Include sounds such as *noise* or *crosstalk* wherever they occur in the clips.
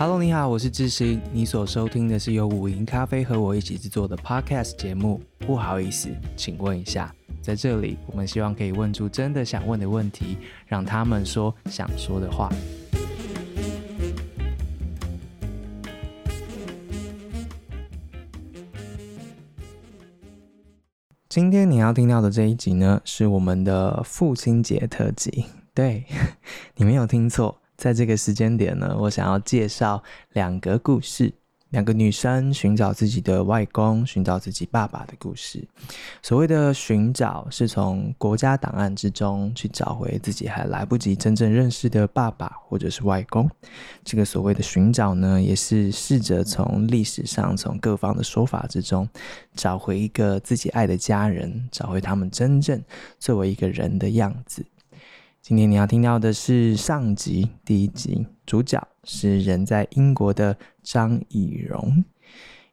Hello，你好，我是智行。你所收听的是由五零咖啡和我一起制作的 Podcast 节目。不好意思，请问一下，在这里，我们希望可以问出真的想问的问题，让他们说想说的话。今天你要听到的这一集呢，是我们的父亲节特辑。对，*laughs* 你没有听错。在这个时间点呢，我想要介绍两个故事，两个女生寻找自己的外公、寻找自己爸爸的故事。所谓的寻找，是从国家档案之中去找回自己还来不及真正认识的爸爸或者是外公。这个所谓的寻找呢，也是试着从历史上、从各方的说法之中，找回一个自己爱的家人，找回他们真正作为一个人的样子。今天你要听到的是上集第一集，主角是人在英国的张以荣。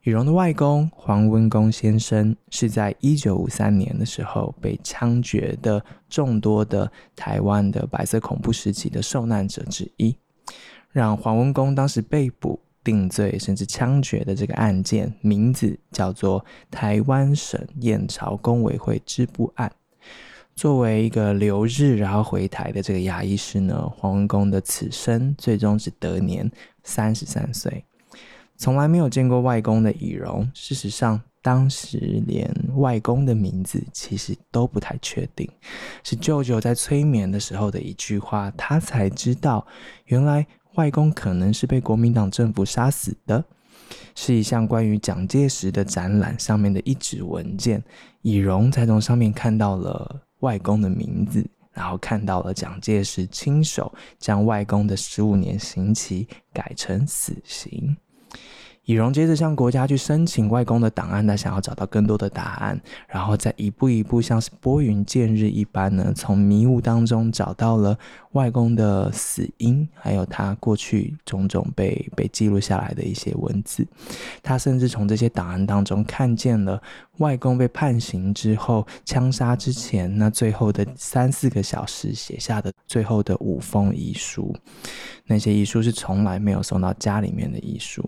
以荣的外公黄温公先生是在一九五三年的时候被枪决的众多的台湾的白色恐怖时期的受难者之一，让黄温公当时被捕、定罪甚至枪决的这个案件，名字叫做台湾省燕巢公委会支部案。作为一个留日然后回台的这个牙医师呢，黄文公的此生最终只得年三十三岁，从来没有见过外公的以容，事实上当时连外公的名字其实都不太确定，是舅舅在催眠的时候的一句话，他才知道原来外公可能是被国民党政府杀死的，是一项关于蒋介石的展览上面的一纸文件，以荣才从上面看到了。外公的名字，然后看到了蒋介石亲手将外公的十五年刑期改成死刑。以荣接着向国家去申请外公的档案，他想要找到更多的答案，然后再一步一步像是拨云见日一般呢，从迷雾当中找到了外公的死因，还有他过去种种被被记录下来的一些文字。他甚至从这些档案当中看见了外公被判刑之后枪杀之前那最后的三四个小时写下的最后的五封遗书，那些遗书是从来没有送到家里面的遗书。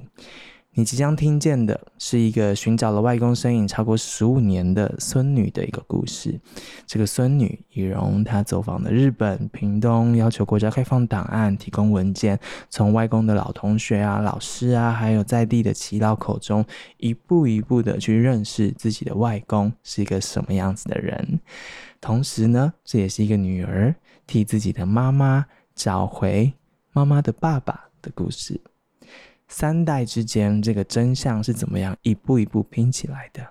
你即将听见的是一个寻找了外公身影超过十五年的孙女的一个故事。这个孙女以荣，她走访了日本、屏东，要求国家开放档案，提供文件，从外公的老同学啊、老师啊，还有在地的耆老口中，一步一步的去认识自己的外公是一个什么样子的人。同时呢，这也是一个女儿替自己的妈妈找回妈妈的爸爸的故事。三代之间，这个真相是怎么样一步一步拼起来的？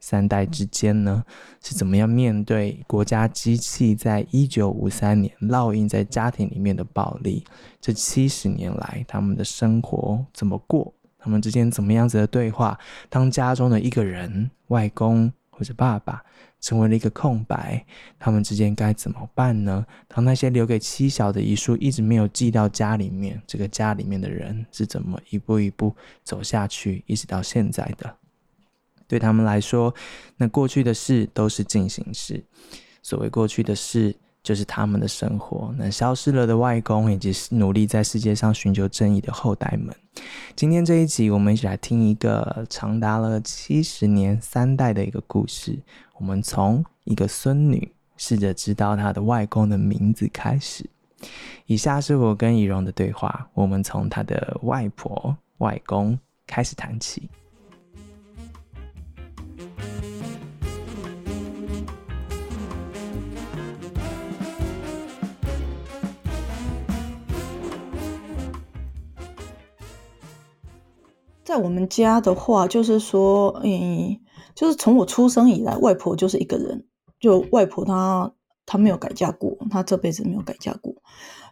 三代之间呢，是怎么样面对国家机器在一九五三年烙印在家庭里面的暴力？这七十年来，他们的生活怎么过？他们之间怎么样子的对话？当家中的一个人，外公或者爸爸，成为了一个空白，他们之间该怎么办呢？当那些留给妻小的遗书一直没有寄到家里面，这个家里面的人是怎么一步一步走下去，一直到现在的？对他们来说，那过去的事都是进行式。所谓过去的事。就是他们的生活，那消失了的外公，以及努力在世界上寻求正义的后代们。今天这一集，我们一起来听一个长达了七十年三代的一个故事。我们从一个孙女试着知道她的外公的名字开始。以下是我跟以容的对话，我们从她的外婆、外公开始谈起。在我们家的话，就是说，嗯，就是从我出生以来，外婆就是一个人。就外婆她她没有改嫁过，她这辈子没有改嫁过。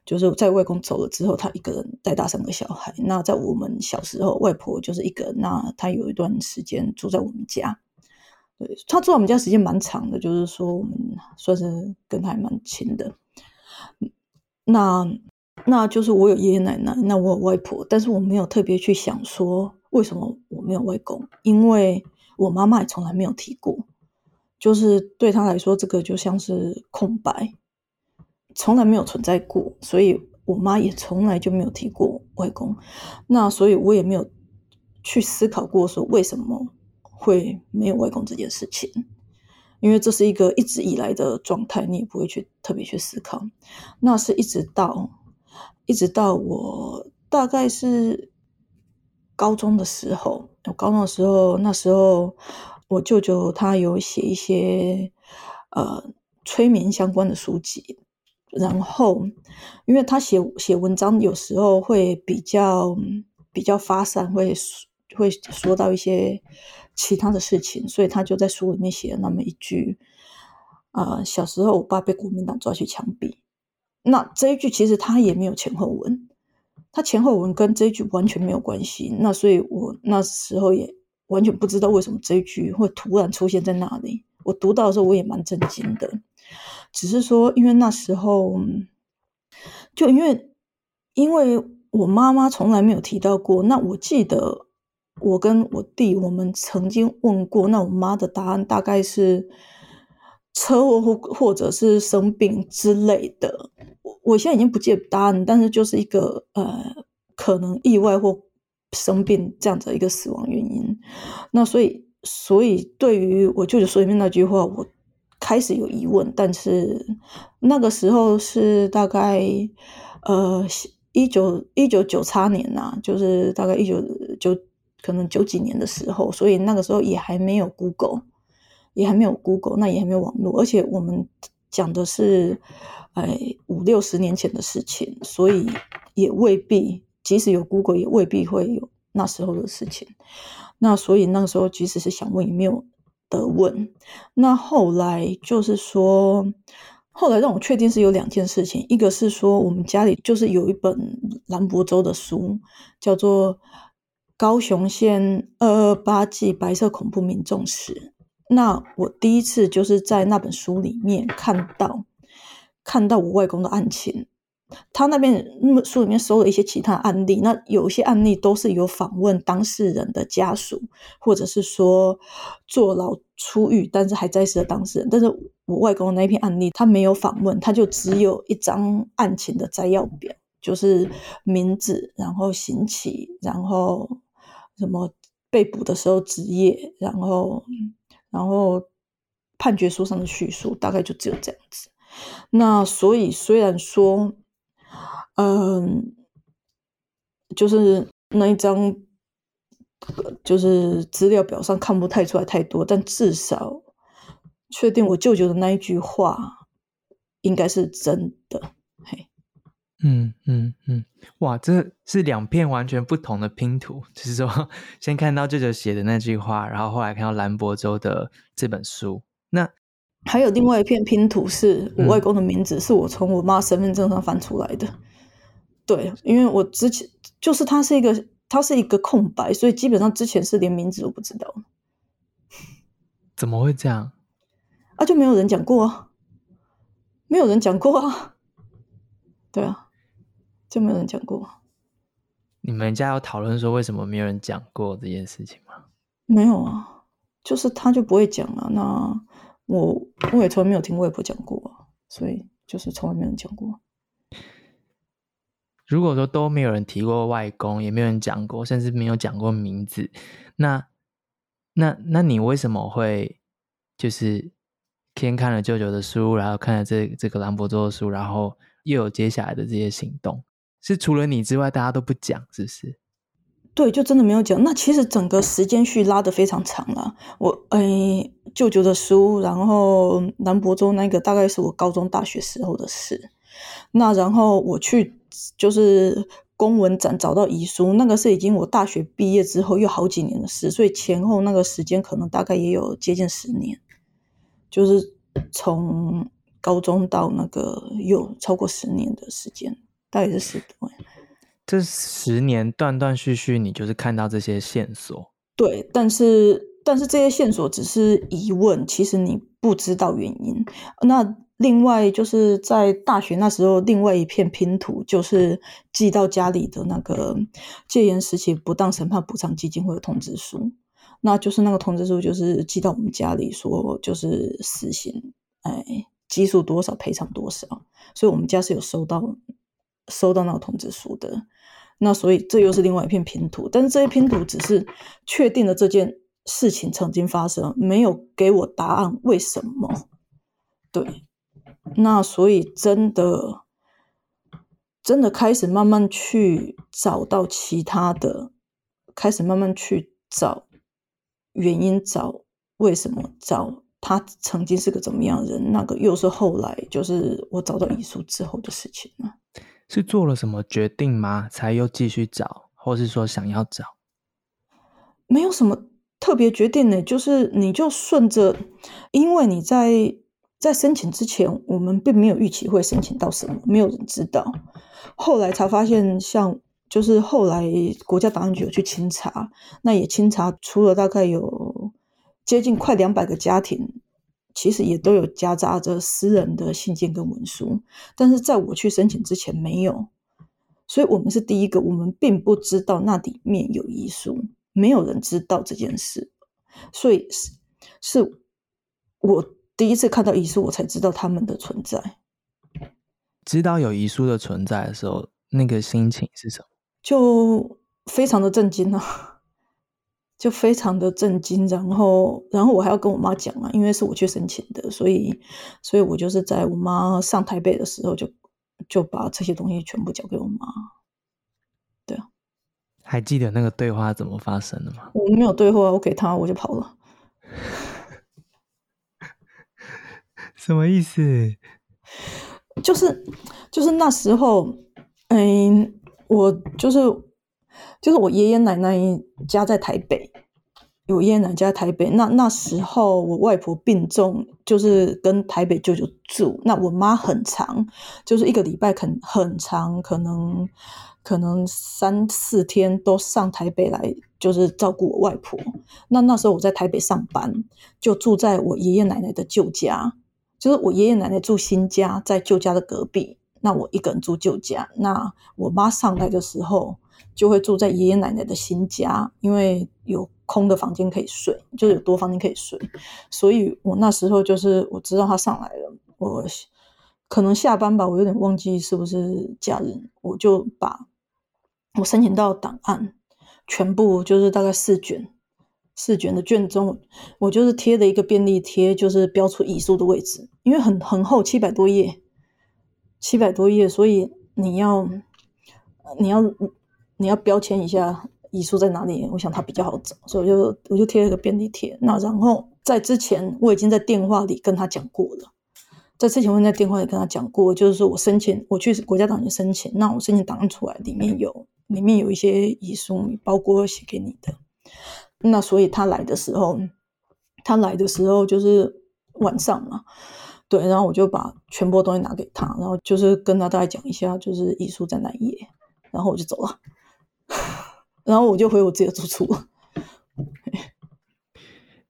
就是在外公走了之后，她一个人带大三个小孩。那在我们小时候，外婆就是一个。那她有一段时间住在我们家，对，她住在我们家时间蛮长的，就是说我们算是跟她还蛮亲的。那那就是我有爷爷奶奶，那我有外婆，但是我没有特别去想说。为什么我没有外公？因为我妈妈也从来没有提过，就是对她来说，这个就像是空白，从来没有存在过。所以，我妈也从来就没有提过外公，那所以我也没有去思考过说为什么会没有外公这件事情，因为这是一个一直以来的状态，你也不会去特别去思考。那是一直到一直到我大概是高中的时候，我高中的时候，那时候我舅舅他有写一些呃催眠相关的书籍。然后，因为他写写文章有时候会比较比较发散，会会说到一些其他的事情，所以他就在书里面写了那么一句：啊、呃，小时候我爸被国民党抓去枪毙。那这一句其实他也没有前后文，他前后文跟这一句完全没有关系。那所以我那时候也完全不知道为什么这一句会突然出现在那里。我读到的时候，我也蛮震惊的。只是说，因为那时候，就因为因为我妈妈从来没有提到过。那我记得我跟我弟，我们曾经问过，那我妈的答案大概是车祸或或者是生病之类的。我现在已经不记得答案，但是就是一个呃，可能意外或生病这样子的一个死亡原因。那所以，所以对于我舅舅说里面那句话，我。开始有疑问，但是那个时候是大概呃一九一九九七年呐、就是大概一九九可能九几年的时候，所以那个时候也还没有 Google，也还没有 Google，那也还没有网络，而且我们讲的是哎五六十年前的事情，所以也未必，即使有 Google，也未必会有那时候的事情。那所以那个时候即使是想问，也没有。的问，那后来就是说，后来让我确定是有两件事情，一个是说我们家里就是有一本兰博州的书，叫做《高雄县二二八记白色恐怖民众史》。那我第一次就是在那本书里面看到，看到我外公的案情。他那边那书里面收了一些其他案例，那有一些案例都是有访问当事人的家属，或者是说坐牢出狱但是还在世的当事人。但是我外公的那篇案例，他没有访问，他就只有一张案情的摘要表，就是名字，然后刑期，然后什么被捕的时候职业，然后然后判决书上的叙述，大概就只有这样子。那所以虽然说。嗯，就是那一张，就是资料表上看不太出来太多，但至少确定我舅舅的那一句话应该是真的。嘿，嗯嗯嗯，哇，这是两片完全不同的拼图，就是说，先看到舅舅写的那句话，然后后来看到兰博州的这本书，那还有另外一片拼图，是我外公的名字，嗯、是我从我妈身份证上翻出来的。对，因为我之前就是他是一个，他是一个空白，所以基本上之前是连名字都不知道。怎么会这样？啊，就没有人讲过啊，没有人讲过啊。对啊，就没有人讲过。你们家有讨论说为什么没有人讲过这件事情吗？没有啊，就是他就不会讲啊。那我我也从来没有听外婆讲过，所以就是从来没有人讲过。如果说都没有人提过外公，也没有人讲过，甚至没有讲过名字，那那那你为什么会就是先看了舅舅的书，然后看了这这个兰博州的书，然后又有接下来的这些行动？是除了你之外，大家都不讲，是不是？对，就真的没有讲。那其实整个时间序拉得非常长了。我哎，舅舅的书，然后南博州那个大概是我高中、大学时候的事。那然后我去。就是公文展找到遗书，那个是已经我大学毕业之后又好几年的事，所以前后那个时间可能大概也有接近十年，就是从高中到那个有超过十年的时间，大概是十多年。这十年断断续续，你就是看到这些线索。对，但是但是这些线索只是疑问，其实你不知道原因。那。另外就是在大学那时候，另外一片拼图就是寄到家里的那个戒严时期不当审判补偿基金会的通知书，那就是那个通知书就是寄到我们家里说就是死刑，哎，基数多少赔偿多少，所以我们家是有收到收到那个通知书的。那所以这又是另外一片拼图，但是这些拼图只是确定了这件事情曾经发生，没有给我答案为什么。对，那所以真的真的开始慢慢去找到其他的，开始慢慢去找原因，找为什么，找他曾经是个怎么样的人，那个又是后来就是我找到遗书之后的事情了。是做了什么决定吗？才又继续找，或是说想要找？没有什么特别决定呢，就是你就顺着，因为你在在申请之前，我们并没有预期会申请到什么，没有人知道。后来才发现，像就是后来国家档案局有去清查，那也清查出了大概有接近快两百个家庭。其实也都有夹杂着私人的信件跟文书，但是在我去申请之前没有，所以我们是第一个，我们并不知道那里面有遗书，没有人知道这件事，所以是是我第一次看到遗书，我才知道他们的存在。知道有遗书的存在的时候，那个心情是什么？就非常的震惊啊。就非常的震惊，然后，然后我还要跟我妈讲啊，因为是我去申请的，所以，所以我就是在我妈上台北的时候就，就就把这些东西全部交给我妈。对啊，还记得那个对话怎么发生的吗？我没有对话，我给他，我就跑了。*laughs* 什么意思？就是就是那时候，嗯，我就是。就是我爷爷奶奶家在台北，我爷爷奶奶家在台北。那那时候我外婆病重，就是跟台北舅舅住。那我妈很长，就是一个礼拜肯很长，可能可能三四天都上台北来，就是照顾我外婆。那那时候我在台北上班，就住在我爷爷奶奶的旧家，就是我爷爷奶奶住新家，在旧家的隔壁。那我一个人住旧家。那我妈上来的时候。就会住在爷爷奶奶的新家，因为有空的房间可以睡，就是有多房间可以睡。所以我那时候就是我知道他上来了，我可能下班吧，我有点忘记是不是假日，我就把我申请到档案全部就是大概四卷，四卷的卷宗，我就是贴的一个便利贴，就是标出遗书的位置，因为很很厚，七百多页，七百多页，所以你要你要。你要标签一下遗书在哪里？我想它比较好找，所以我就我就贴了个便利贴。那然后在之前我已经在电话里跟他讲过了，在之前我已经在电话里跟他讲过，就是说我申请我去国家档案申请，那我申请档案出来里面有里面有一些遗书，包括写给你的。那所以他来的时候，他来的时候就是晚上嘛，对，然后我就把全部东西拿给他，然后就是跟他大概讲一下，就是遗书在哪一页，然后我就走了。*laughs* 然后我就回我自己的住处。*laughs*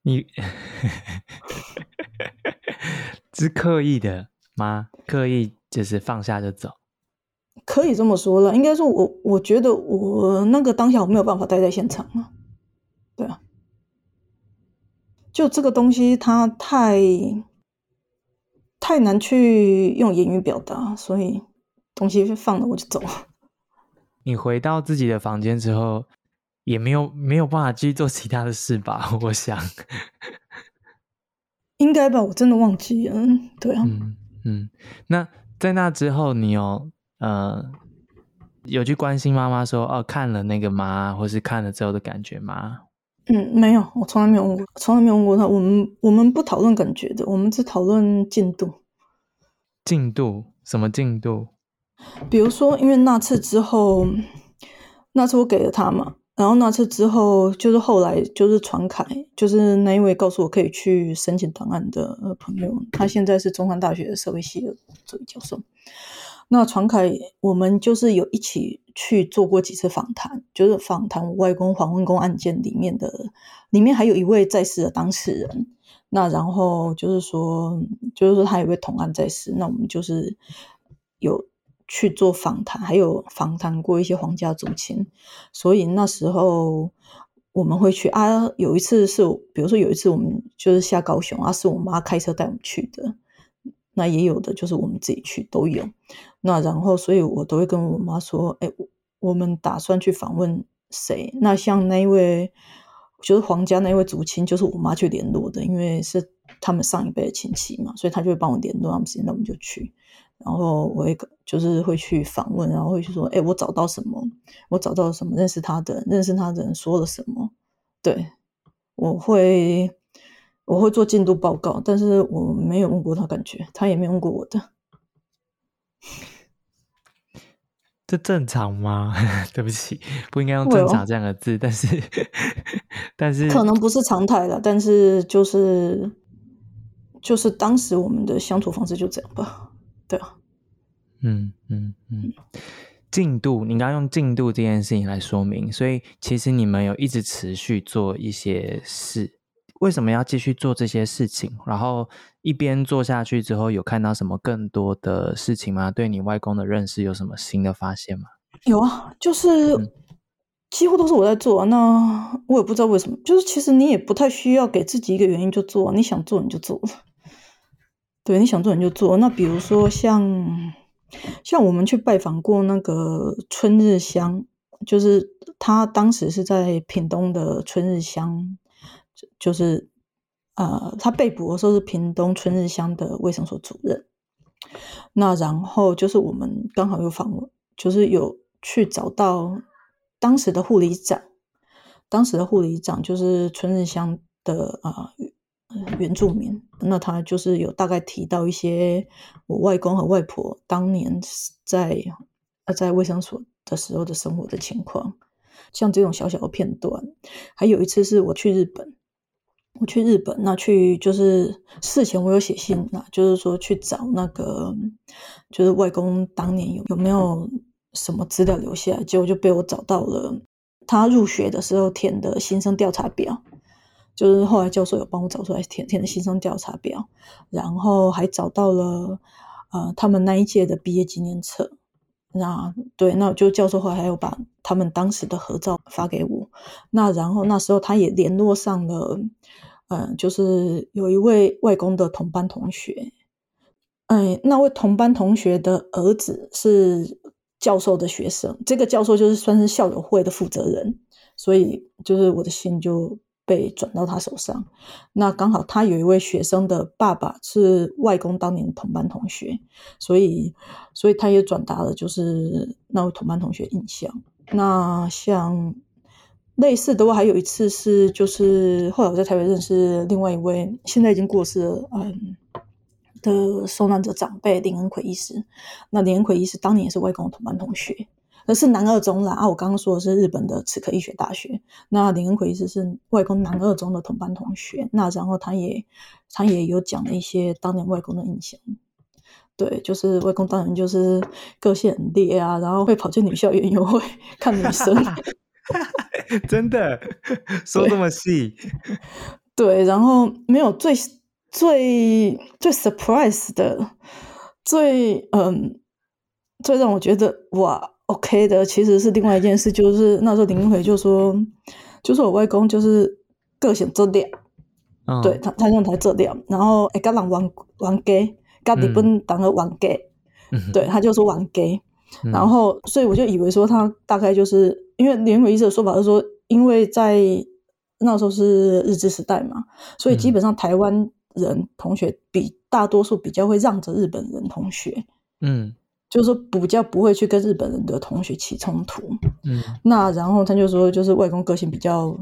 你是刻意的吗？刻意就是放下就走？可以这么说了。应该说我，我觉得我那个当下我没有办法待在现场啊。对啊，就这个东西它太太难去用言语表达，所以东西放了我就走了。你回到自己的房间之后，也没有没有办法继续做其他的事吧？*laughs* 我想，应该吧，我真的忘记了。对啊，嗯嗯。那在那之后，你有呃有去关心妈妈说哦，看了那个吗？或是看了之后的感觉吗？嗯，没有，我从来没有问过，从来没有问过他。我们我们不讨论感觉的，我们只讨论进度。进度？什么进度？比如说，因为那次之后，那次我给了他嘛，然后那次之后，就是后来就是传凯，就是那一位告诉我可以去申请档案的朋友，他现在是中山大学的社会系的助理教授。那传凯，我们就是有一起去做过几次访谈，就是访谈我外公黄文公案件里面的，里面还有一位在世的当事人。那然后就是说，就是说他有位同案在世，那我们就是有。去做访谈，还有访谈过一些皇家族亲，所以那时候我们会去啊。有一次是，比如说有一次我们就是下高雄啊，是我妈开车带我们去的。那也有的就是我们自己去都有。那然后，所以我都会跟我妈说，哎，我们打算去访问谁？那像那一位，就是皇家那一位族亲，就是我妈去联络的，因为是他们上一辈的亲戚嘛，所以他就会帮我联络他们，那我们就去。然后我会就是会去访问，然后会去说，哎，我找到什么？我找到了什么？认识他的人，认识他的人说了什么？对，我会我会做进度报告，但是我没有问过他，感觉他也没有问过我的。*laughs* 这正常吗？*laughs* 对不起，不应该用“正常”这样的字，但是 *laughs* 但是可能不是常态了，但是就是就是当时我们的相处方式就这样吧。对啊，嗯嗯嗯，进度，你刚刚用进度这件事情来说明，所以其实你们有一直持续做一些事，为什么要继续做这些事情？然后一边做下去之后，有看到什么更多的事情吗？对你外公的认识有什么新的发现吗？有啊，就是几乎都是我在做啊，那我也不知道为什么，就是其实你也不太需要给自己一个原因就做，你想做你就做。对，你想做你就做。那比如说像像我们去拜访过那个春日香，就是他当时是在屏东的春日乡，就是呃，他被捕的时候是屏东春日乡的卫生所主任。那然后就是我们刚好有访问，就是有去找到当时的护理长，当时的护理长就是春日乡的啊。原住民，那他就是有大概提到一些我外公和外婆当年在在卫生所的时候的生活的情况，像这种小小的片段。还有一次是我去日本，我去日本，那去就是事前我有写信，那就是说去找那个就是外公当年有有没有什么资料留下来，结果就被我找到了他入学的时候填的新生调查表。就是后来教授有帮我找出来填填的新生调查表，然后还找到了呃他们那一届的毕业纪念册。那对，那就教授后来还有把他们当时的合照发给我。那然后那时候他也联络上了，呃，就是有一位外公的同班同学，哎，那位同班同学的儿子是教授的学生，这个教授就是算是校友会的负责人，所以就是我的信就。被转到他手上，那刚好他有一位学生的爸爸是外公当年的同班同学，所以所以他也转达了就是那位同班同学印象。那像类似的话，还有一次是就是后来我在台北认识另外一位现在已经过世了嗯的受难者长辈林恩奎医师，那林恩奎医师当年也是外公的同班同学。可是南二中啦啊！我刚刚说的是日本的齿科医学大学。那林恩奎医师是外公南二中的同班同学。那然后他也他也有讲了一些当年外公的印象。对，就是外公当然就是个性很烈啊，然后会跑去女校园游会 *laughs* 看女生。*laughs* 真的说这么细？对，然后没有最最最 surprise 的，最嗯最让我觉得哇！OK 的，其实是另外一件事，就是那时候林英奎就说，就是我外公就是个性这点，哦、对他他用台这点，然后哎，跟人玩玩 gay，跟日本当个玩 gay，对，他就说玩 gay，、嗯、然后所以我就以为说他大概就是因为林恩奎医生的说法是说，因为在那时候是日治时代嘛，所以基本上台湾人同学比大多数比较会让着日本人同学，嗯。就是说比较不会去跟日本人的同学起冲突，嗯，那然后他就说，就是外公个性比较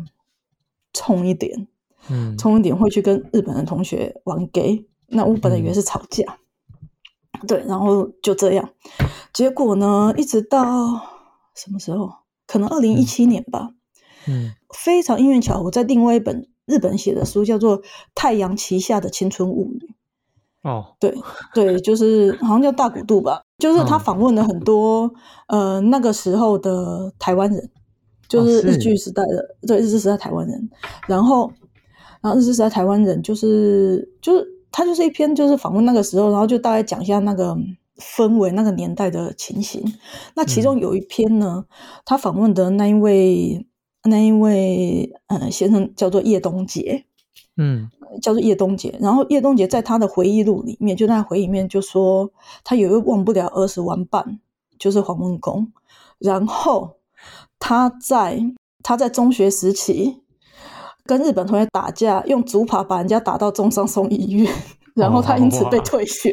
冲一点，嗯，冲一点会去跟日本人同学玩 gay，那我本来以为是吵架，嗯、对，然后就这样，结果呢，一直到什么时候？可能二零一七年吧，嗯，非常因缘巧合，在另外一本日本写的书叫做《太阳旗下的青春物语》。哦，对对，就是好像叫大古渡吧，就是他访问了很多、嗯、呃那个时候的台湾人，就是日据时代的、哦、对日治时代台湾人，然后然后日治时代台湾人就是就是他就是一篇就是访问那个时候，然后就大概讲一下那个氛围那个年代的情形。那其中有一篇呢，嗯、他访问的那一位那一位呃先生叫做叶东杰。嗯，叫做叶东杰。然后叶东杰在他的回忆录里面，就在回忆里面就说，他有一位忘不了儿时玩伴，就是黄文公。然后他在他在中学时期跟日本同学打架，用竹耙把人家打到重伤送医院，然后他因此被退学。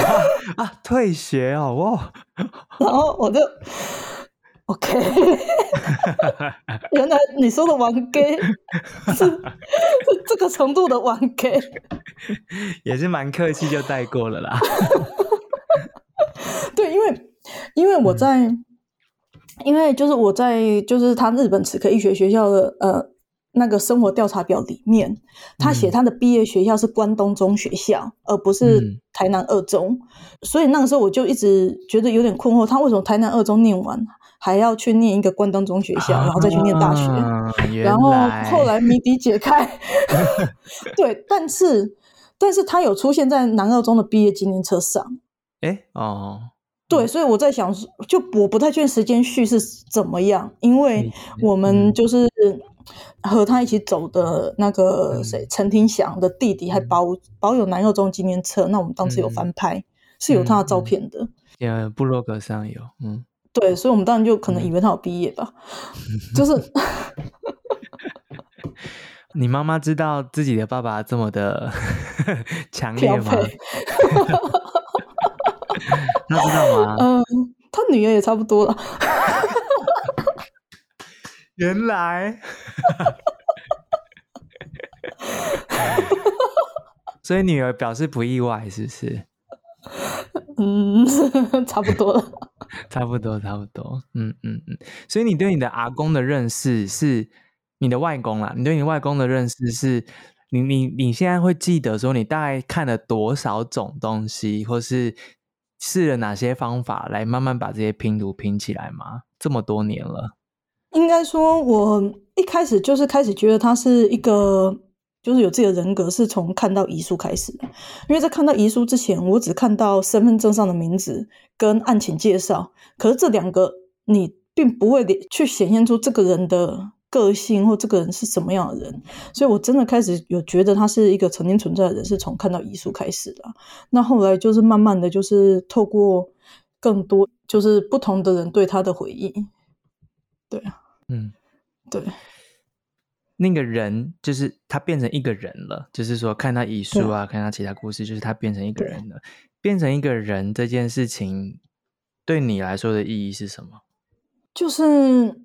*laughs* 啊，退学哦，哇！*laughs* 然后我就。OK，*laughs* 原来你说的玩 gay *laughs* 是是 *laughs* 这个程度的玩 gay，也是蛮客气就带过了啦。对，因为因为我在，嗯、因为就是我在就是他日本齿科医学学校的呃那个生活调查表里面，他写他的毕业学校是关东中学校，而不是台南二中，嗯、所以那个时候我就一直觉得有点困惑，他为什么台南二中念完？还要去念一个关东中学校，然后再去念大学，啊、*laughs* 然后后来谜底解开。*laughs* 对，但是但是他有出现在南二中的毕业纪念册上。哎哦，对，所以我在想，就我不太确定时间序是怎么样，因为我们就是和他一起走的那个谁，陈廷祥的弟弟还保保有南二中纪念册，那我们当时有翻拍，嗯、是有他的照片的。有部落格上有，嗯。对，所以我们当然就可能以为他有毕业吧，嗯、就是。*laughs* 你妈妈知道自己的爸爸这么的 *laughs* 强烈吗？*laughs* 他知道吗？嗯，他女儿也差不多了。原来，所以女儿表示不意外，是不是？嗯，差不多了。差不多，差不多，嗯嗯嗯，所以你对你的阿公的认识是你的外公啦，你对你外公的认识是你你你现在会记得说你大概看了多少种东西，或是试了哪些方法来慢慢把这些拼图拼起来吗？这么多年了，应该说，我一开始就是开始觉得他是一个。就是有自己的人格，是从看到遗书开始的。因为在看到遗书之前，我只看到身份证上的名字跟案情介绍，可是这两个你并不会去显现出这个人的个性或这个人是什么样的人。所以我真的开始有觉得他是一个曾经存在的人，是从看到遗书开始的。那后来就是慢慢的就是透过更多就是不同的人对他的回忆，对啊，嗯，对。那个人就是他变成一个人了，就是说看他遗书啊，看他其他故事，就是他变成一个人了。变成一个人这件事情，对你来说的意义是什么？就是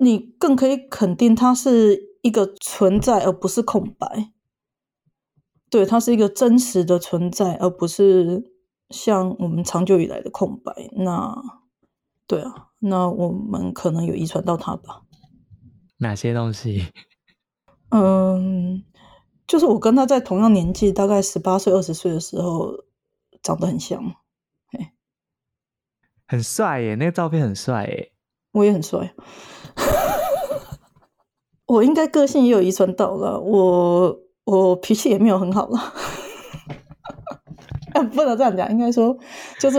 你更可以肯定他是一个存在，而不是空白。对，他是一个真实的存在，而不是像我们长久以来的空白。那对啊，那我们可能有遗传到他吧？哪些东西？嗯，就是我跟他在同样年纪，大概十八岁、二十岁的时候，长得很像，哎，很帅耶！那个照片很帅耶，我也很帅。*laughs* 我应该个性也有遗传到了，我我脾气也没有很好了，*laughs* 不能这样讲，应该说就是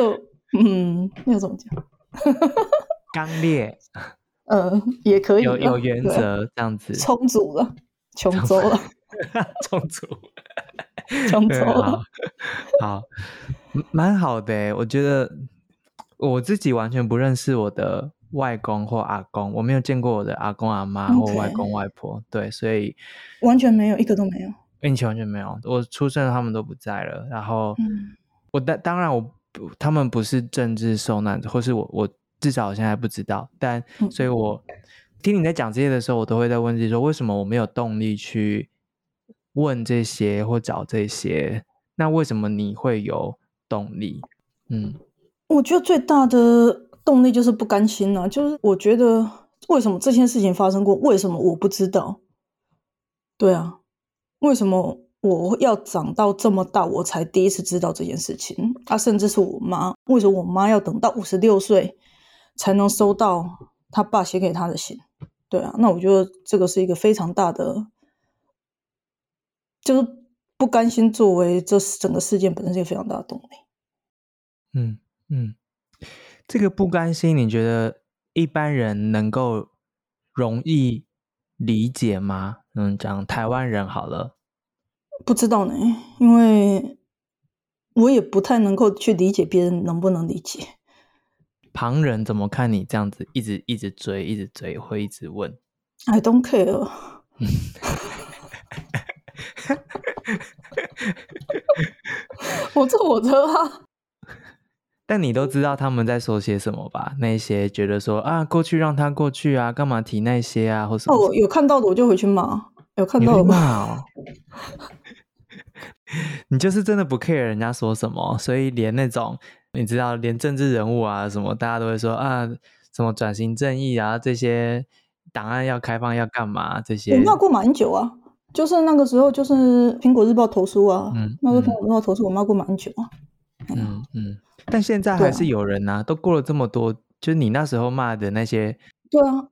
嗯，那个怎么讲？*laughs* 刚烈，嗯，也可以，有有原则这样子，充足了。穷走了，*laughs* *laughs* 穷走，穷走了。好，好，蛮好的。我觉得我自己完全不认识我的外公或阿公，我没有见过我的阿公阿妈或外公外婆。对，所以完全没有一个都没有，运气完全没有。我出生他们都不在了。然后，嗯、我当当然我他们不是政治受难者，或是我我至少我现在不知道。但所以我。嗯听你在讲这些的时候，我都会在问自己说：为什么我没有动力去问这些或找这些？那为什么你会有动力？嗯，我觉得最大的动力就是不甘心啊！就是我觉得为什么这件事情发生过，为什么我不知道？对啊，为什么我要长到这么大我才第一次知道这件事情？啊，甚至是我妈，为什么我妈要等到五十六岁才能收到他爸写给他的信？对啊，那我觉得这个是一个非常大的，就是不甘心作为这整个事件本身是一个非常大的动力。嗯嗯，这个不甘心，你觉得一般人能够容易理解吗？嗯，讲台湾人好了，不知道呢，因为我也不太能够去理解别人能不能理解。旁人怎么看你这样子，一直一直追，一直追，会一直问？I don't care。*laughs* 我坐我的啊。但你都知道他们在说些什么吧？那些觉得说啊，过去让他过去啊，干嘛提那些啊，或什么？哦，有看到的我就回去骂，有看到的骂哦。*laughs* 你就是真的不 care 人家说什么，所以连那种你知道，连政治人物啊什么，大家都会说啊，什么转型正义啊，这些档案要开放要干嘛？这些我骂过蛮久啊，就是那个时候，就是苹果日报投诉啊，嗯，那个苹果日报投诉我骂过蛮久啊，嗯嗯。嗯但现在还是有人呐、啊，都过了这么多，就是你那时候骂的那些。对啊，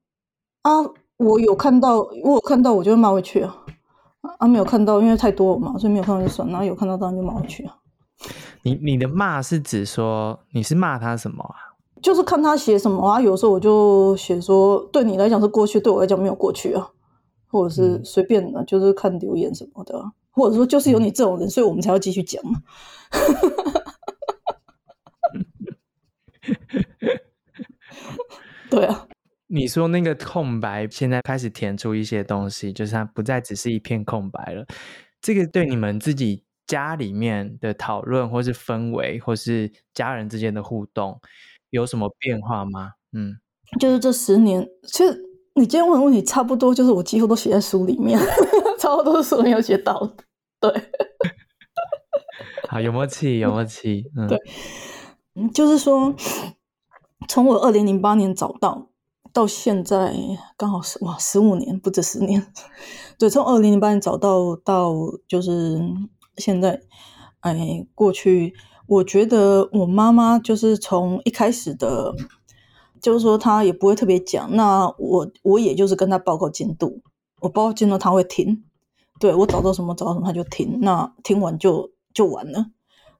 啊，我有看到，我有看到，我就骂回去啊。啊，没有看到，因为太多了嘛，所以没有看到就算。然后有看到，当然就骂回去啊。你你的骂是指说你是骂他什么啊？就是看他写什么啊。有时候我就写说，对你来讲是过去，对我来讲没有过去啊。或者是随便的，就是看留言什么的，或者说就是有你这种人，所以我们才要继续讲。*laughs* 对啊，你说那个空白现在开始填出一些东西，就是它不再只是一片空白了。这个对你们自己家里面的讨论，或是氛围，或是家人之间的互动，有什么变化吗？嗯，就是这十年，其实你今天问的问题差不多，就是我几乎都写在书里面，*laughs* 差不多是书里面有写到的。对，*laughs* 好，有默契，有默契，嗯，*laughs* 对。就是说，从我二零零八年找到到现在，刚好是哇十五年，不止十年。对，从二零零八年找到到就是现在，哎，过去我觉得我妈妈就是从一开始的，就是说她也不会特别讲，那我我也就是跟她报告进度，我报告进度她会听，对，我找到什么找到什么她就听，那听完就就完了。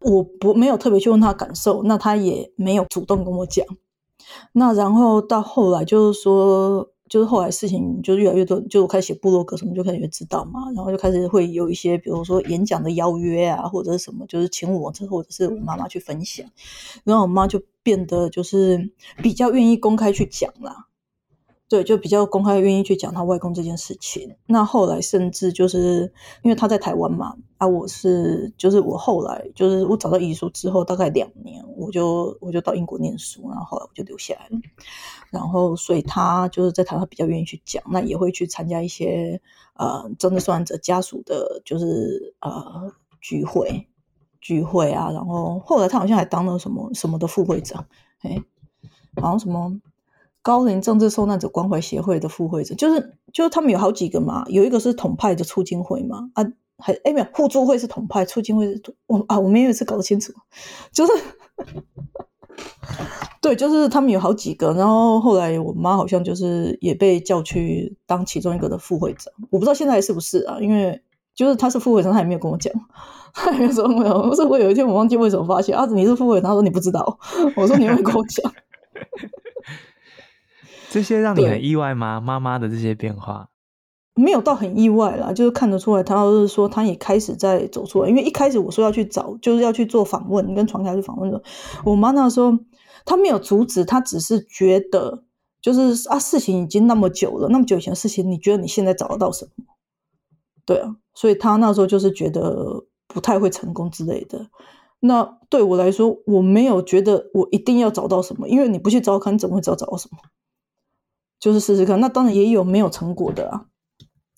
我不没有特别去问她感受，那她也没有主动跟我讲。那然后到后来就是说，就是后来事情就越来越多，就我开始写部落格什么，就开始知道嘛。然后就开始会有一些，比如说演讲的邀约啊，或者是什么，就是请我，或者是我妈妈去分享。然后我妈就变得就是比较愿意公开去讲啦。对，就比较公开，愿意去讲他外公这件事情。那后来甚至就是因为他在台湾嘛，啊，我是就是我后来就是我找到遗书之后，大概两年，我就我就到英国念书，然后后来我就留下来了。然后所以他就是在台湾比较愿意去讲，那也会去参加一些呃真的受难者家属的，就是呃聚会聚会啊。然后后来他好像还当了什么什么的副会长，哎，好像什么。高龄政治受难者关怀协会的副会长，就是就是他们有好几个嘛，有一个是统派的促进会嘛，啊，还哎没有互助会是统派，促进会是我啊，我没有一次搞得清楚，*laughs* 就是对，就是他们有好几个，然后后来我妈好像就是也被叫去当其中一个的副会长，我不知道现在是不是啊，因为就是他是副会长，他也没有跟我讲，他也没有说没有，我说我有一天我忘记为什么发现啊，你是副会长，他说你不知道，我说你会跟我讲。这些让你很意外吗？妈妈的这些变化没有到很意外啦，就是看得出来，他就是说他也开始在走出来。因为一开始我说要去找，就是要去做访问，跟床下去访问的。我妈那时候她没有阻止，她只是觉得就是啊，事情已经那么久了，那么久以前的事情，你觉得你现在找得到什么？对啊，所以她那时候就是觉得不太会成功之类的。那对我来说，我没有觉得我一定要找到什么，因为你不去找看，你怎么会知道找到什么？就是试试看，那当然也有没有成果的啊，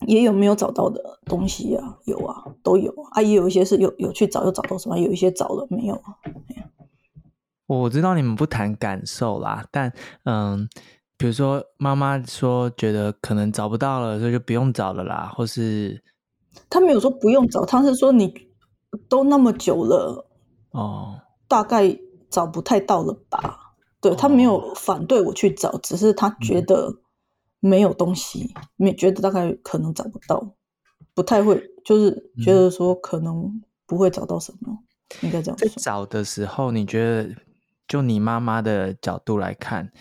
也有没有找到的东西啊，有啊，都有啊，也有一些是有有去找又找到什么，有一些找了没有啊。我知道你们不谈感受啦，但嗯，比如说妈妈说觉得可能找不到了，所以就不用找了啦，或是他没有说不用找，他是说你都那么久了哦，大概找不太到了吧。对，他没有反对我去找，只是他觉得没有东西，没、嗯、觉得大概可能找不到，不太会，就是觉得说可能不会找到什么，嗯、应该这样说。在找的时候，你觉得就你妈妈的角度来看，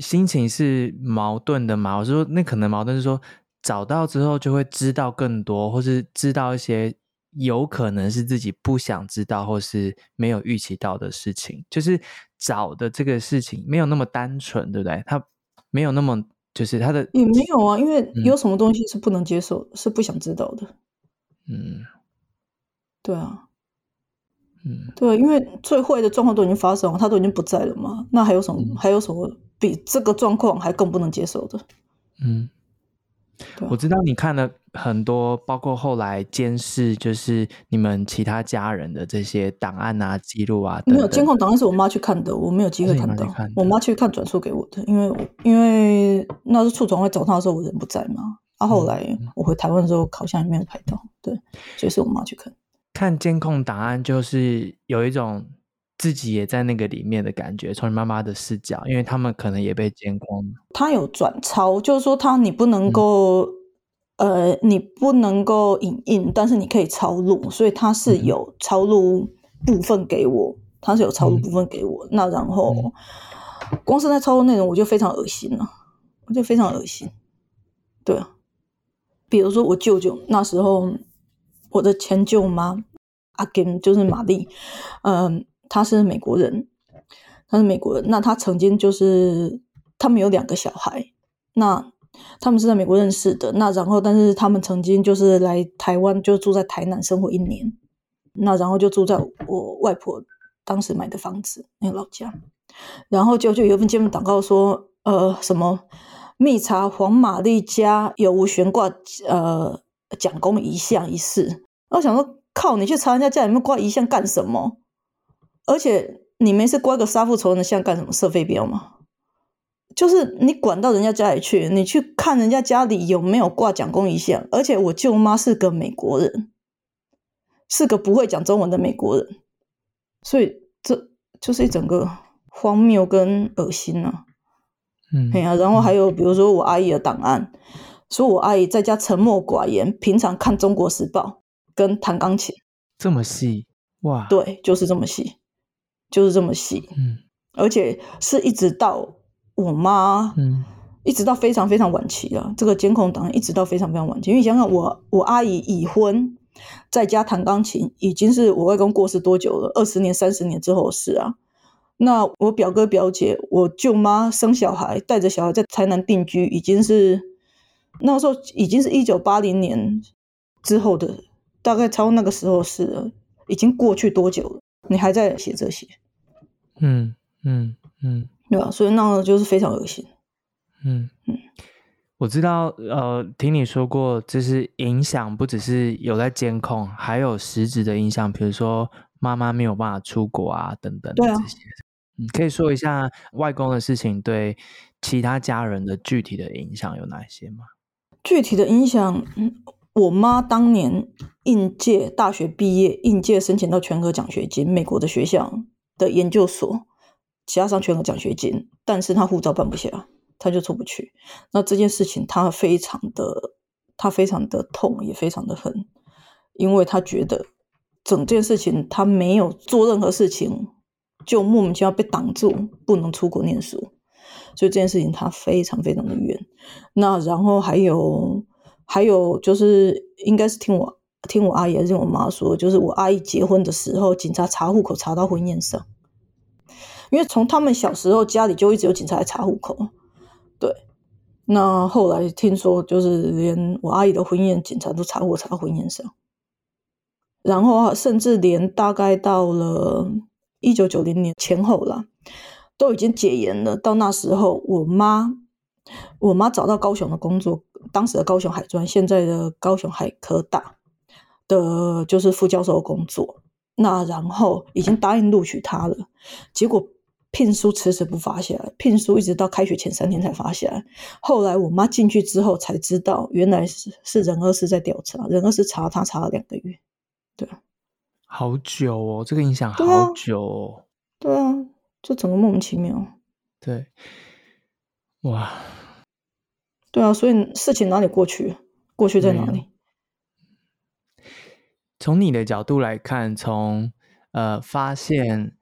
心情是矛盾的吗？我说那可能矛盾是说找到之后就会知道更多，或是知道一些有可能是自己不想知道或是没有预期到的事情。就是找的这个事情没有那么单纯，对不对？他没有那么就是他的也没有啊，因为有什么东西是不能接受，嗯、是不想知道的。嗯，对啊。嗯，对，因为最坏的状况都已经发生了，他都已经不在了嘛，那还有什么？嗯、还有什么比这个状况还更不能接受的？嗯，我知道你看了很多，包括后来监视，就是你们其他家人的这些档案啊、记录啊等等。没有监控档案是我妈去看的，我没有机会看到。看我妈去看转述给我的，因为因为那是处长会找他的时候，我人不在嘛。啊，后来我回台湾的时候，好像也没有拍到，对，所以是我妈去看。看监控档案，就是有一种自己也在那个里面的感觉，从你妈妈的视角，因为他们可能也被监控。他有转抄，就是说他你不能够，嗯、呃，你不能够影印，但是你可以抄录，所以他是有抄录部分给我，他是有抄录部分给我。嗯、那然后，嗯、光是在抄录内容，我就非常恶心了，我就非常恶心。对啊，比如说我舅舅那时候。我的前舅妈阿根就是玛丽，嗯，他是美国人，他是美国人。那他曾经就是他们有两个小孩，那他们是在美国认识的。那然后，但是他们曾经就是来台湾，就住在台南生活一年。那然后就住在我外婆当时买的房子那个老家。然后就就有一份见面广告说，呃，什么密查黄玛丽家有无悬挂，呃。蒋公遗像一事，我想说，靠，你去查人家家里面挂遗像干什么？而且你没事挂个杀父仇人的像干什么？射飞镖吗？就是你管到人家家里去，你去看人家家里有没有挂蒋公遗像？而且我舅妈是个美国人，是个不会讲中文的美国人，所以这就是一整个荒谬跟恶心啊！嗯，对啊，然后还有比如说我阿姨的档案。说我阿姨在家沉默寡言，平常看《中国时报》跟弹钢琴，这么细哇？对，就是这么细，就是这么细。嗯，而且是一直到我妈，嗯，一直到非常非常晚期了。这个监控档案一直到非常非常晚期，因为想想我我阿姨已婚，在家弹钢琴，已经是我外公过世多久了？二十年、三十年之后的事啊。那我表哥表姐，我舅妈生小孩，带着小孩在台南定居，已经是。那时候已经是一九八零年之后的，大概超那个时候是了，已经过去多久了？你还在写这些？嗯嗯嗯，对吧？所以那个就是非常恶心。嗯嗯，我知道，呃，听你说过，就是影响不只是有在监控，还有实质的影响，比如说妈妈没有办法出国啊，等等。对啊，你可以说一下外公的事情对其他家人的具体的影响有哪些吗？具体的影响，我妈当年应届大学毕业，应届申请到全额奖学金，美国的学校的研究所，加上全额奖学金，但是她护照办不下，她就出不去。那这件事情，她非常的，她非常的痛，也非常的恨，因为她觉得整件事情她没有做任何事情，就莫名其妙被挡住，不能出国念书。所以这件事情他非常非常的冤，那然后还有还有就是应该是听我听我阿姨还是听我妈说，就是我阿姨结婚的时候，警察查户口查到婚宴上，因为从他们小时候家里就一直有警察来查户口，对，那后来听说就是连我阿姨的婚宴警察都查过查婚宴上，然后甚至连大概到了一九九零年前后了。都已经解严了。到那时候，我妈，我妈找到高雄的工作，当时的高雄海专，现在的高雄海科大的，就是副教授的工作。那然后已经答应录取他了，结果聘书迟迟不发下来，聘书一直到开学前三天才发下来。后来我妈进去之后才知道，原来是是人二室在调查，人二室查他查了两个月，对，好久哦，这个影响好久哦，对啊。对啊就整个莫名其妙，对，哇，对啊，所以事情哪里过去？过去在哪里？从你的角度来看，从呃发现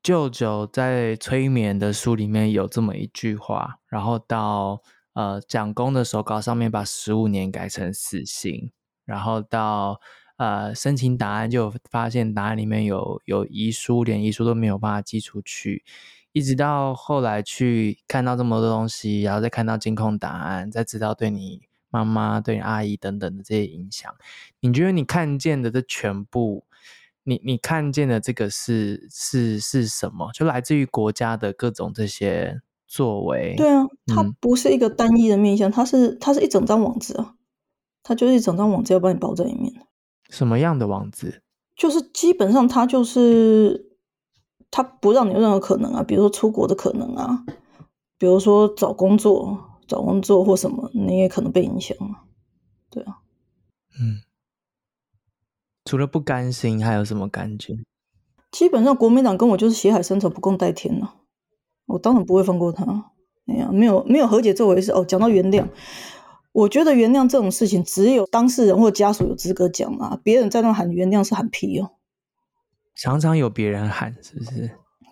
舅舅在催眠的书里面有这么一句话，然后到呃蒋公的手稿上面把十五年改成死刑，然后到呃申请档案就发现档案里面有有遗书，连遗书都没有办法寄出去，一直到后来去看到这么多东西，然后再看到监控档案，再知道对你妈妈、对你阿姨等等的这些影响，你觉得你看见的这全部？你你看见的这个是是是什么？就来自于国家的各种这些作为。对啊，它不是一个单一的面向，嗯、它是它是一整张网子啊，它就是一整张网子要把你包在里面。什么样的网子？就是基本上它就是它不让你有任何可能啊，比如说出国的可能啊，比如说找工作找工作或什么，你也可能被影响啊。对啊，嗯。除了不甘心，还有什么感觉？基本上国民党跟我就是血海深仇，不共戴天了。我当然不会放过他。哎呀，没有没有和解这回事。哦，讲到原谅，我觉得原谅这种事情，只有当事人或家属有资格讲啊。别人在那喊原谅是喊屁哦。常常有别人喊，是不是？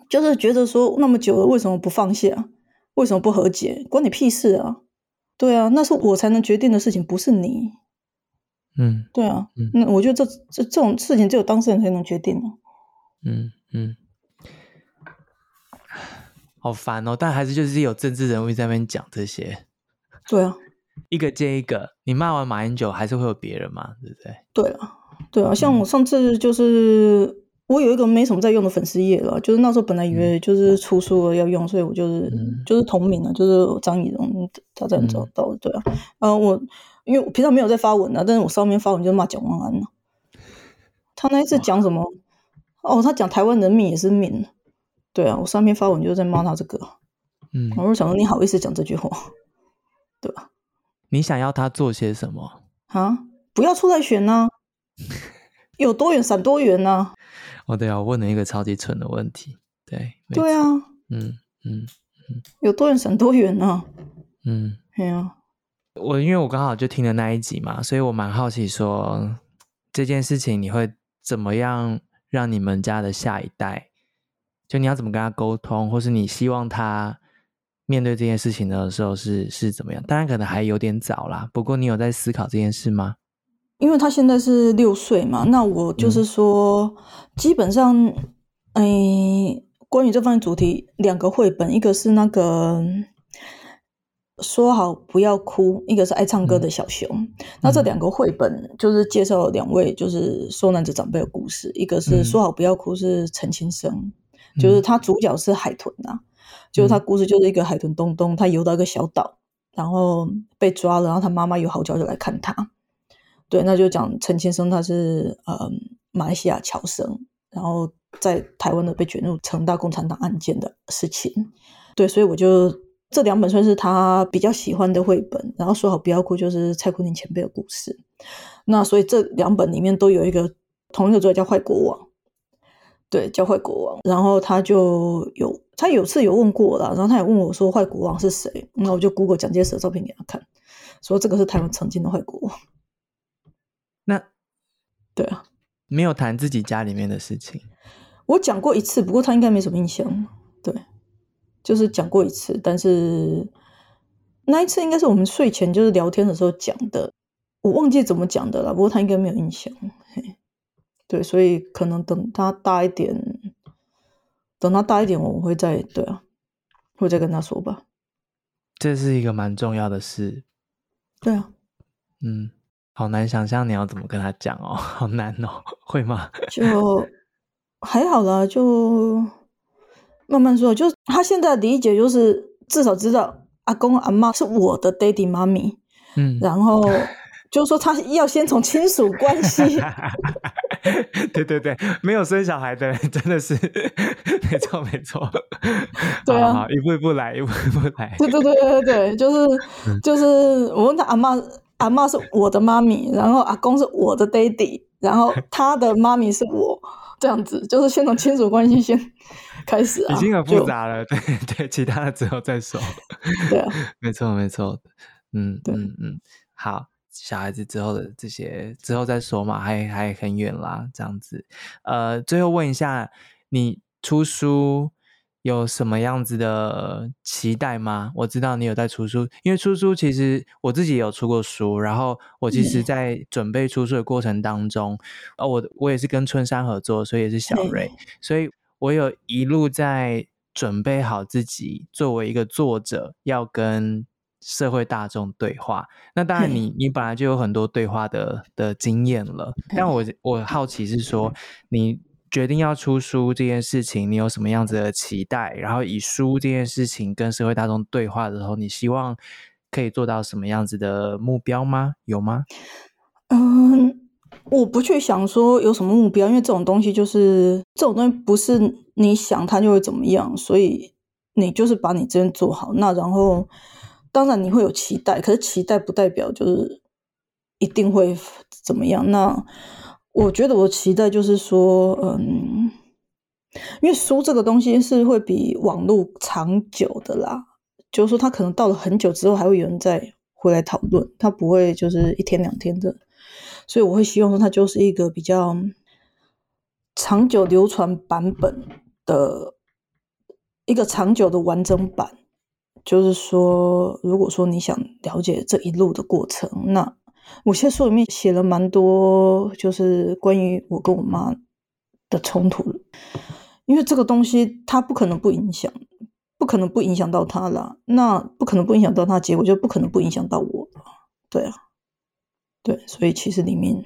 就是觉得说那么久了，为什么不放下？为什么不和解？关你屁事啊！对啊，那是我才能决定的事情，不是你。嗯，对啊，嗯，那我觉得这这这种事情只有当事人才能决定的。嗯嗯，好烦哦！但还是就是有政治人物在那边讲这些。对啊，一个接一个，你骂完马英九，还是会有别人嘛？对不对？对啊，对啊，像我上次就是、嗯、我有一个没什么在用的粉丝页了，就是那时候本来以为就是出书了要用，所以我就是、嗯、就是同名了，就是张以荣，他这样找到的。对啊，嗯，我。因为我平常没有在发文啊，但是我上面发文就骂蒋万安了。他那一次讲什么？哦，他讲台湾人民也是命。对啊，我上面发文就在骂他这个。嗯，我就想说你好意思讲这句话，对吧？你想要他做些什么？啊，不要出来选啊！*laughs* 有多远闪多远啊！哦，对啊，我问了一个超级蠢的问题。对，对啊，嗯嗯嗯，有多远闪多远啊？嗯，对啊。我因为我刚好就听了那一集嘛，所以我蛮好奇说这件事情你会怎么样让你们家的下一代，就你要怎么跟他沟通，或是你希望他面对这件事情的时候是是怎么样？当然可能还有点早啦，不过你有在思考这件事吗？因为他现在是六岁嘛，那我就是说，嗯、基本上，哎，关于这方面主题，两个绘本，一个是那个。说好不要哭，一个是爱唱歌的小熊。嗯、那这两个绘本就是介绍了两位就是受难者长辈的故事。一个是说好不要哭，是陈清生，嗯、就是他主角是海豚呐、啊，嗯、就是他故事就是一个海豚东东，他游到一个小岛，然后被抓了，然后他妈妈有好叫就来看他。对，那就讲陈先生他是呃马来西亚侨生，然后在台湾的被卷入成大共产党案件的事情。对，所以我就。这两本算是他比较喜欢的绘本，然后说好不要哭，就是蔡焜霖前辈的故事。那所以这两本里面都有一个同一个作者叫坏国王，对，叫坏国王。然后他就有他有次有问过了，然后他也问我说坏国王是谁？那我就 Google 蒋介石的照片给他看，说这个是台湾曾经的坏国王。那对啊，没有谈自己家里面的事情。我讲过一次，不过他应该没什么印象。对。就是讲过一次，但是那一次应该是我们睡前就是聊天的时候讲的，我忘记怎么讲的了。不过他应该没有印象，嘿，对，所以可能等他大一点，等他大一点，我会再对啊，会再跟他说吧。这是一个蛮重要的事，对啊，嗯，好难想象你要怎么跟他讲哦，*laughs* 好难哦，会吗？就还好啦，就。慢慢说，就是他现在的理解就是至少知道阿公阿妈是我的爹地妈咪，嗯，然后 *laughs* 就是说他要先从亲属关系，*laughs* 对对对，没有生小孩的人真的是没错没错，对啊好好，一步一步来，一步一步来，对对对对对，就是就是我问他阿妈阿妈是我的妈咪，然后阿公是我的爹地，然后他的妈咪是我，这样子就是先从亲属关系先。开始啊，已经很复杂了，就对对，其他的之后再说。对啊，没错没错，嗯对嗯嗯，好，小孩子之后的这些之后再说嘛，还还很远啦，这样子。呃，最后问一下，你出书有什么样子的期待吗？我知道你有在出书，因为出书其实我自己也有出过书，然后我其实，在准备出书的过程当中，呃、嗯，我我也是跟春山合作，所以也是小瑞，所以我有一路在准备好自己作为一个作者要跟社会大众对话。那当然你，你你本来就有很多对话的的经验了，但我我好奇是说你。决定要出书这件事情，你有什么样子的期待？然后以书这件事情跟社会大众对话的时候，你希望可以做到什么样子的目标吗？有吗？嗯，我不去想说有什么目标，因为这种东西就是这种东西不是你想它就会怎么样，所以你就是把你这边做好。那然后当然你会有期待，可是期待不代表就是一定会怎么样。那我觉得我期待就是说，嗯，因为书这个东西是会比网络长久的啦，就是说它可能到了很久之后还会有人再回来讨论，它不会就是一天两天的，所以我会希望说它就是一个比较长久流传版本的一个长久的完整版，就是说，如果说你想了解这一路的过程，那。我现在书里面写了蛮多，就是关于我跟我妈的冲突，因为这个东西它不可能不影响，不可能不影响到他了，那不可能不影响到他，结果就不可能不影响到我，对啊，对，所以其实里面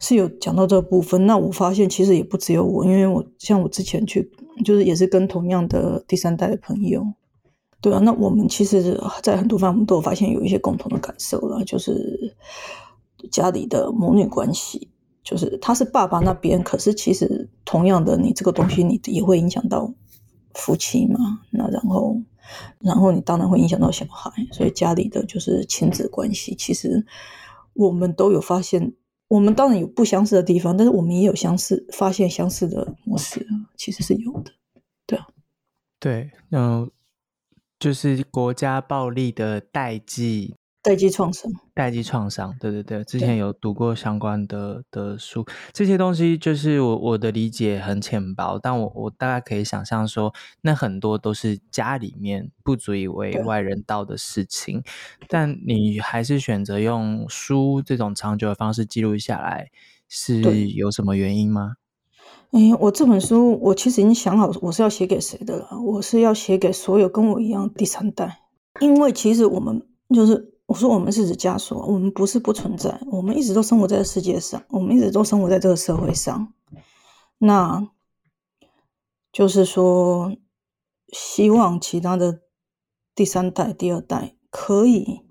是有讲到这部分。那我发现其实也不只有我，因为我像我之前去，就是也是跟同样的第三代的朋友。对啊，那我们其实，在很多方面都有发现有一些共同的感受了，就是家里的母女关系，就是他是爸爸那边，可是其实同样的，你这个东西你也会影响到夫妻嘛，那然后，然后你当然会影响到小孩，所以家里的就是亲子关系，其实我们都有发现，我们当然有不相似的地方，但是我们也有相似，发现相似的模式，其实是有的，对啊，对，嗯。就是国家暴力的代际，代际创伤，代际创伤，对对对，之前有读过相关的的书，这些东西就是我我的理解很浅薄，但我我大概可以想象说，那很多都是家里面不足以为外人道的事情，但你还是选择用书这种长久的方式记录下来，是有什么原因吗？哎，我这本书我其实已经想好我是要写给谁的了。我是要写给所有跟我一样第三代，因为其实我们就是我说我们是指家属，我们不是不存在，我们一直都生活在这世界上，我们一直都生活在这个社会上。那就是说，希望其他的第三代、第二代可以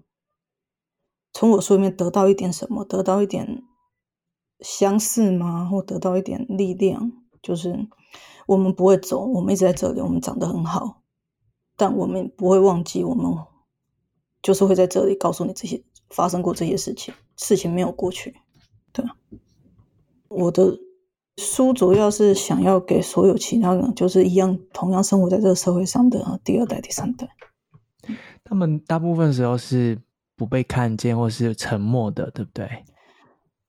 从我书里面得到一点什么，得到一点。相似吗？或得到一点力量，就是我们不会走，我们一直在这里，我们长得很好，但我们不会忘记，我们就是会在这里告诉你这些发生过这些事情，事情没有过去。对，我的书主要是想要给所有其他人，就是一样同样生活在这个社会上的第二代、第三代，他们大部分时候是不被看见或是沉默的，对不对？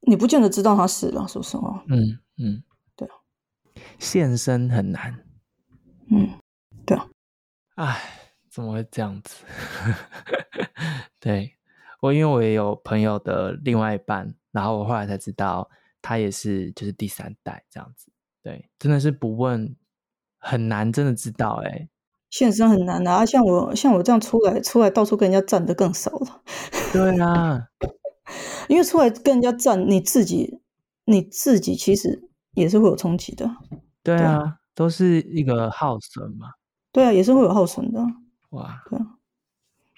你不见得知道他死了，是不是哦？嗯嗯，对，现身很难。嗯，对啊。哎，怎么会这样子？*laughs* 对，我因为我也有朋友的另外一半，然后我后来才知道他也是就是第三代这样子。对，真的是不问很难，真的知道哎。现身很难啊，像我像我这样出来出来到处跟人家站的更少了。对啊。因为出来跟人家站，你自己你自己其实也是会有冲击的。对啊，对啊，都是一个耗损嘛。对啊，也是会有耗损的。哇，对啊。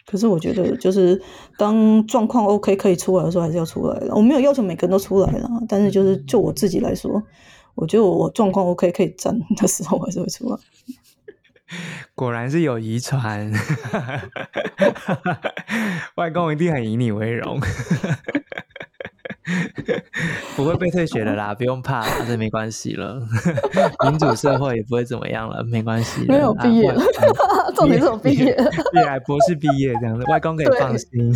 可是我觉得，就是当状况 OK 可以出来的时候，还是要出来的。我没有要求每个人都出来了，但是就是就我自己来说，我觉得我状况 OK 可以站的时候，我还是会出来。*laughs* 果然是有遗传，*laughs* 外公一定很以你为荣，*laughs* 不会被退学的啦，*laughs* 不用怕，这没关系了。民主社会也不会怎么样了，没关系。没有毕业了，重点是我毕业了，毕业博士毕业这样子，外公可以放心。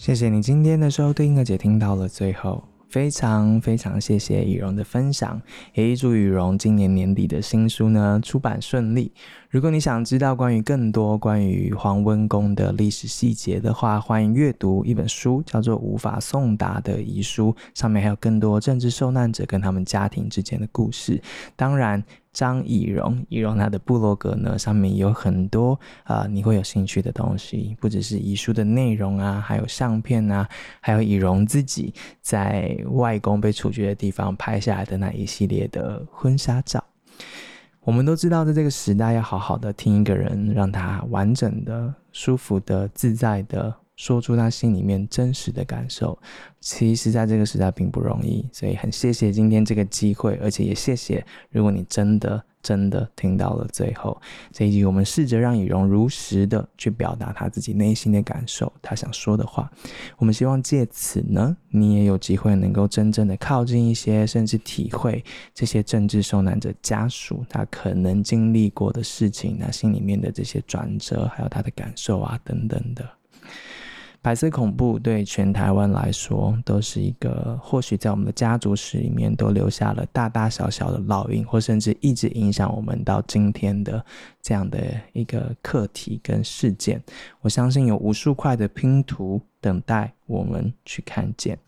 谢谢你今天的收听，而且听到了最后。非常非常谢谢以蓉的分享，也祝以蓉今年年底的新书呢出版顺利。如果你想知道关于更多关于黄温公的历史细节的话，欢迎阅读一本书，叫做《无法送达的遗书》，上面还有更多政治受难者跟他们家庭之间的故事。当然。张以荣，以荣他的部落格呢，上面有很多啊、你会有兴趣的东西，不只是遗书的内容啊，还有相片啊，还有以荣自己在外公被处决的地方拍下来的那一系列的婚纱照。我们都知道，在这个时代，要好好的听一个人，让他完整的、舒服的、自在的。说出他心里面真实的感受，其实在这个时代并不容易，所以很谢谢今天这个机会，而且也谢谢，如果你真的真的听到了最后这一集，我们试着让羽绒如实的去表达他自己内心的感受，他想说的话。我们希望借此呢，你也有机会能够真正的靠近一些，甚至体会这些政治受难者家属他可能经历过的事情，他心里面的这些转折，还有他的感受啊等等的。白色恐怖对全台湾来说都是一个，或许在我们的家族史里面都留下了大大小小的烙印，或甚至一直影响我们到今天的这样的一个课题跟事件。我相信有无数块的拼图等待我们去看见。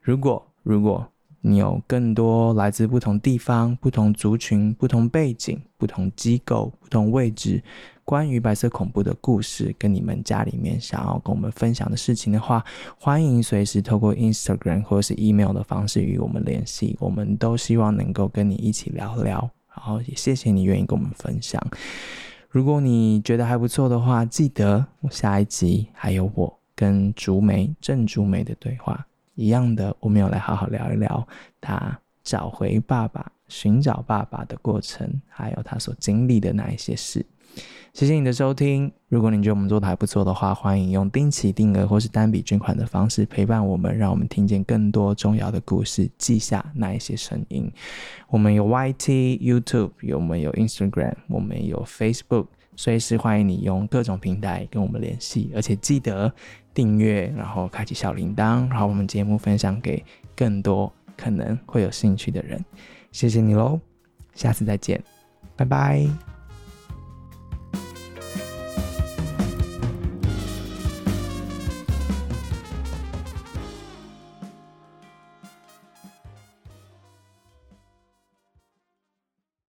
如果如果你有更多来自不同地方、不同族群、不同背景、不同机构、不同位置。关于白色恐怖的故事，跟你们家里面想要跟我们分享的事情的话，欢迎随时透过 Instagram 或者是 email 的方式与我们联系。我们都希望能够跟你一起聊聊，然后也谢谢你愿意跟我们分享。如果你觉得还不错的话，记得我下一集还有我跟竹梅郑竹梅的对话一样的，我们要来好好聊一聊他找回爸爸、寻找爸爸的过程，还有他所经历的那一些事。谢谢你的收听。如果你觉得我们做的还不错的话，欢迎用定期定额或是单笔捐款的方式陪伴我们，让我们听见更多重要的故事，记下那一些声音。我们有 YT、YouTube，有我们有 Instagram，我们有 Facebook，随时欢迎你用各种平台跟我们联系，而且记得订阅，然后开启小铃铛，然后我们节目分享给更多可能会有兴趣的人。谢谢你喽，下次再见，拜拜。